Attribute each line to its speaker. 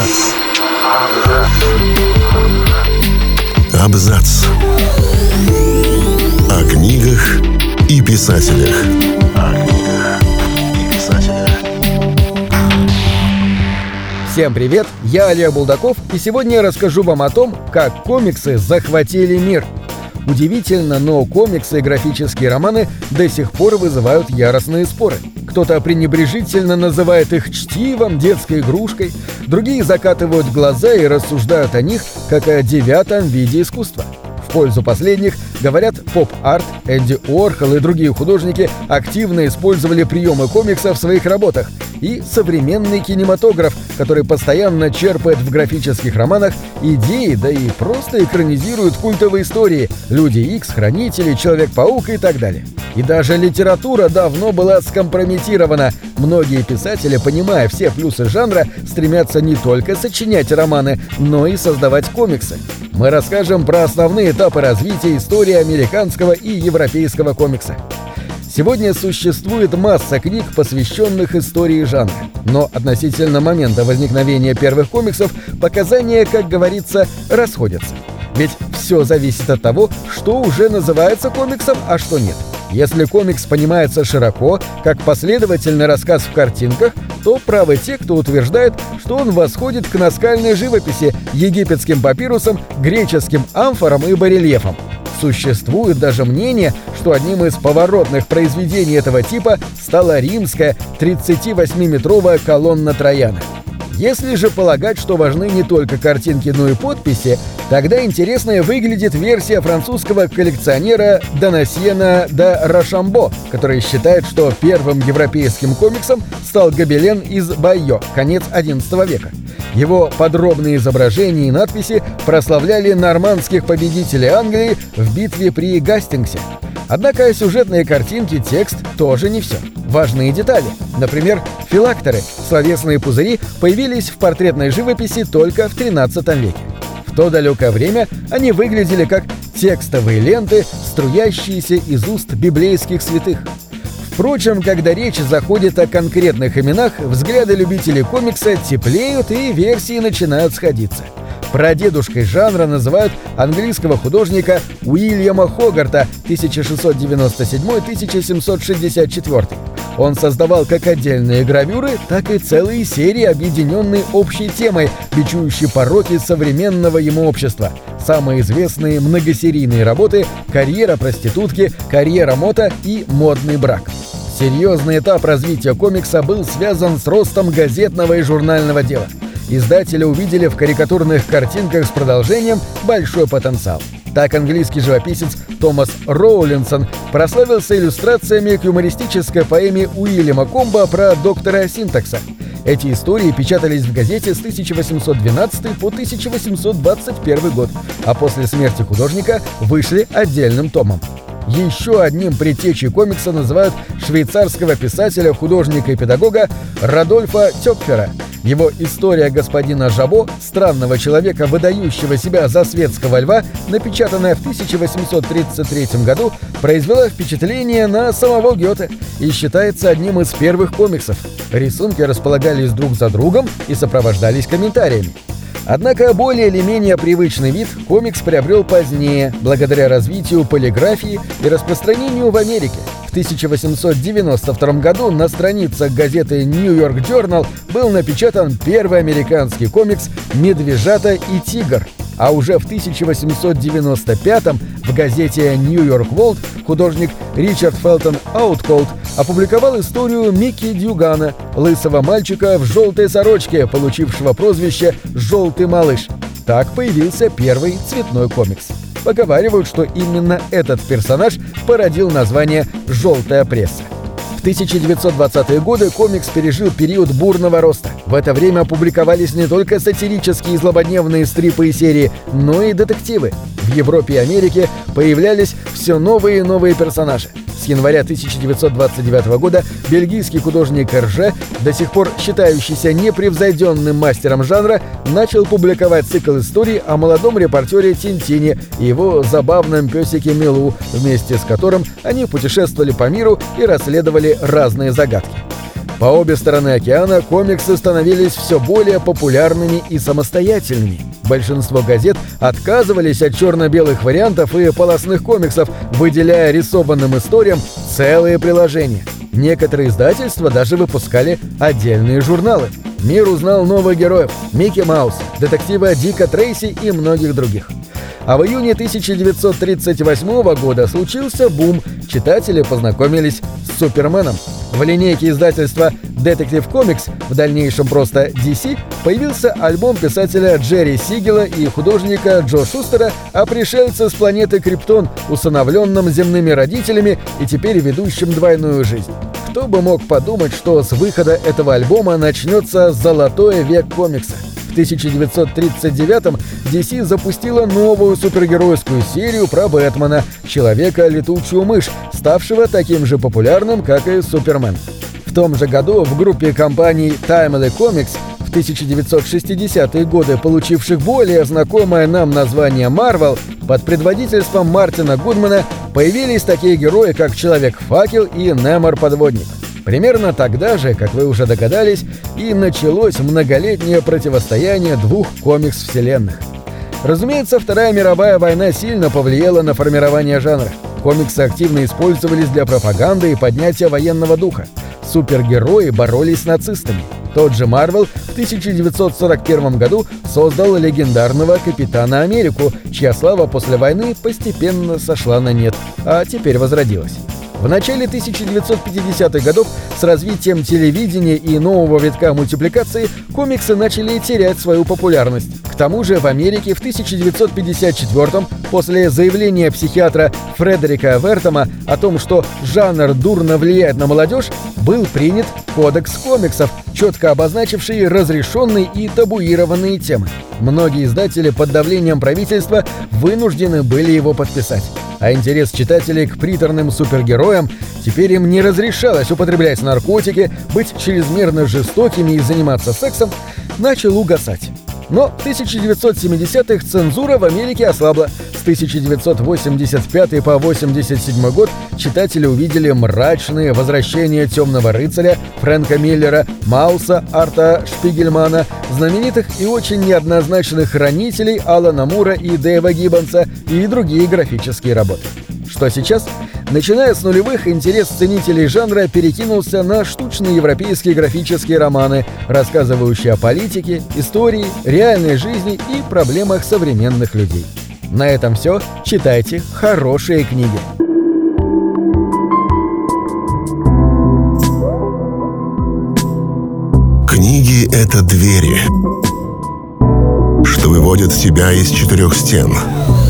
Speaker 1: Абзац. Абзац. О книгах и писателях. О книгах и писателях.
Speaker 2: Всем привет, я Олег Булдаков, и сегодня я расскажу вам о том, как комиксы захватили мир. Удивительно, но комиксы и графические романы до сих пор вызывают яростные споры. Кто-то пренебрежительно называет их чтивом, детской игрушкой, другие закатывают глаза и рассуждают о них как о девятом виде искусства. В пользу последних говорят поп-арт, Энди Уорхол и другие художники активно использовали приемы комикса в своих работах, и современный кинематограф, который постоянно черпает в графических романах идеи, да и просто экранизирует культовые истории «Люди Икс», «Хранители», «Человек-паук» и так далее. И даже литература давно была скомпрометирована. Многие писатели, понимая все плюсы жанра, стремятся не только сочинять романы, но и создавать комиксы. Мы расскажем про основные этапы развития истории американского и европейского комикса. Сегодня существует масса книг, посвященных истории жанра. Но относительно момента возникновения первых комиксов показания, как говорится, расходятся. Ведь все зависит от того, что уже называется комиксом, а что нет. Если комикс понимается широко, как последовательный рассказ в картинках, то правы те, кто утверждает, что он восходит к наскальной живописи, египетским папирусам, греческим амфорам и барельефам. Существует даже мнение, что одним из поворотных произведений этого типа стала римская 38-метровая колонна Трояна. Если же полагать, что важны не только картинки, но и подписи, тогда интересная выглядит версия французского коллекционера Донасьена де Рашамбо, который считает, что первым европейским комиксом стал гобелен из Байо, конец XI века. Его подробные изображения и надписи прославляли нормандских победителей Англии в битве при Гастингсе. Однако сюжетные картинки, текст тоже не все. Важные детали. Например, филактеры, словесные пузыри, появились в портретной живописи только в 13 веке. В то далекое время они выглядели как текстовые ленты, струящиеся из уст библейских святых. Впрочем, когда речь заходит о конкретных именах, взгляды любителей комикса теплеют и версии начинают сходиться. Прадедушкой жанра называют английского художника Уильяма Хогарта 1697-1764. Он создавал как отдельные гравюры, так и целые серии, объединенные общей темой, бичующей пороки современного ему общества. Самые известные многосерийные работы «Карьера проститутки», «Карьера мота» и «Модный брак». Серьезный этап развития комикса был связан с ростом газетного и журнального дела. Издатели увидели в карикатурных картинках с продолжением большой потенциал. Так английский живописец Томас Роулинсон прославился иллюстрациями к юмористической поэме Уильяма Комба про доктора Синтакса. Эти истории печатались в газете с 1812 по 1821 год, а после смерти художника вышли отдельным томом. Еще одним предтечей комикса называют швейцарского писателя, художника и педагога Радольфа Тёпфера. Его «История господина Жабо», странного человека, выдающего себя за светского льва, напечатанная в 1833 году, произвела впечатление на самого Гёте и считается одним из первых комиксов. Рисунки располагались друг за другом и сопровождались комментариями. Однако более или менее привычный вид комикс приобрел позднее, благодаря развитию полиграфии и распространению в Америке. В 1892 году на страницах газеты New York Journal был напечатан первый американский комикс «Медвежата и тигр», а уже в 1895 в газете New York World художник Ричард Фелтон Аутколд опубликовал историю Микки Дюгана, лысого мальчика в желтой сорочке, получившего прозвище «Желтый малыш». Так появился первый цветной комикс. Поговаривают, что именно этот персонаж породил название «желтая пресса». В 1920-е годы комикс пережил период бурного роста. В это время публиковались не только сатирические и злободневные стрипы и серии, но и детективы. В Европе и Америке появлялись все новые и новые персонажи. С января 1929 года бельгийский художник Эрже, до сих пор считающийся непревзойденным мастером жанра, начал публиковать цикл историй о молодом репортере Тинтине и его забавном песике Милу, вместе с которым они путешествовали по миру и расследовали разные загадки. По обе стороны океана комиксы становились все более популярными и самостоятельными. Большинство газет отказывались от черно-белых вариантов и полосных комиксов, выделяя рисованным историям целые приложения. Некоторые издательства даже выпускали отдельные журналы. Мир узнал новых героев – Микки Маус, детектива Дика Трейси и многих других. А в июне 1938 года случился бум. Читатели познакомились с Суперменом. В линейке издательства Detective Comics, в дальнейшем просто DC, появился альбом писателя Джерри Сигела и художника Джо Шустера о пришельце с планеты Криптон, усыновленном земными родителями и теперь ведущем двойную жизнь. Кто бы мог подумать, что с выхода этого альбома начнется золотой век комикса. В 1939-м DC запустила новую супергеройскую серию про Бэтмена «Человека-летучую мышь», ставшего таким же популярным, как и Супермен. В том же году в группе компаний Timely Comics в 1960-е годы получивших более знакомое нам название Marvel, под предводительством Мартина Гудмана появились такие герои, как Человек-факел и Немор-подводник. Примерно тогда же, как вы уже догадались, и началось многолетнее противостояние двух комикс-вселенных. Разумеется, Вторая мировая война сильно повлияла на формирование жанра. Комиксы активно использовались для пропаганды и поднятия военного духа. Супергерои боролись с нацистами. Тот же Марвел в 1941 году создал легендарного Капитана Америку, чья слава после войны постепенно сошла на нет, а теперь возродилась. В начале 1950-х годов с развитием телевидения и нового витка мультипликации комиксы начали терять свою популярность. К тому же в Америке в 1954-м, после заявления психиатра Фредерика Вертома о том, что жанр дурно влияет на молодежь, был принят кодекс комиксов, четко обозначивший разрешенные и табуированные темы. Многие издатели под давлением правительства вынуждены были его подписать а интерес читателей к приторным супергероям теперь им не разрешалось употреблять наркотики, быть чрезмерно жестокими и заниматься сексом, начал угасать. Но в 1970-х цензура в Америке ослабла. С 1985 по 87 год читатели увидели мрачные возвращения Темного рыцаря, Фрэнка Миллера, Мауса, Арта Шпигельмана, знаменитых и очень неоднозначных хранителей Алана Мура и Дэйва Гиббонса и другие графические работы. Что сейчас? Начиная с нулевых, интерес ценителей жанра перекинулся на штучные европейские графические романы, рассказывающие о политике, истории, реальной жизни и проблемах современных людей. На этом все. Читайте хорошие книги.
Speaker 1: Книги — это двери, что выводят тебя из четырех стен —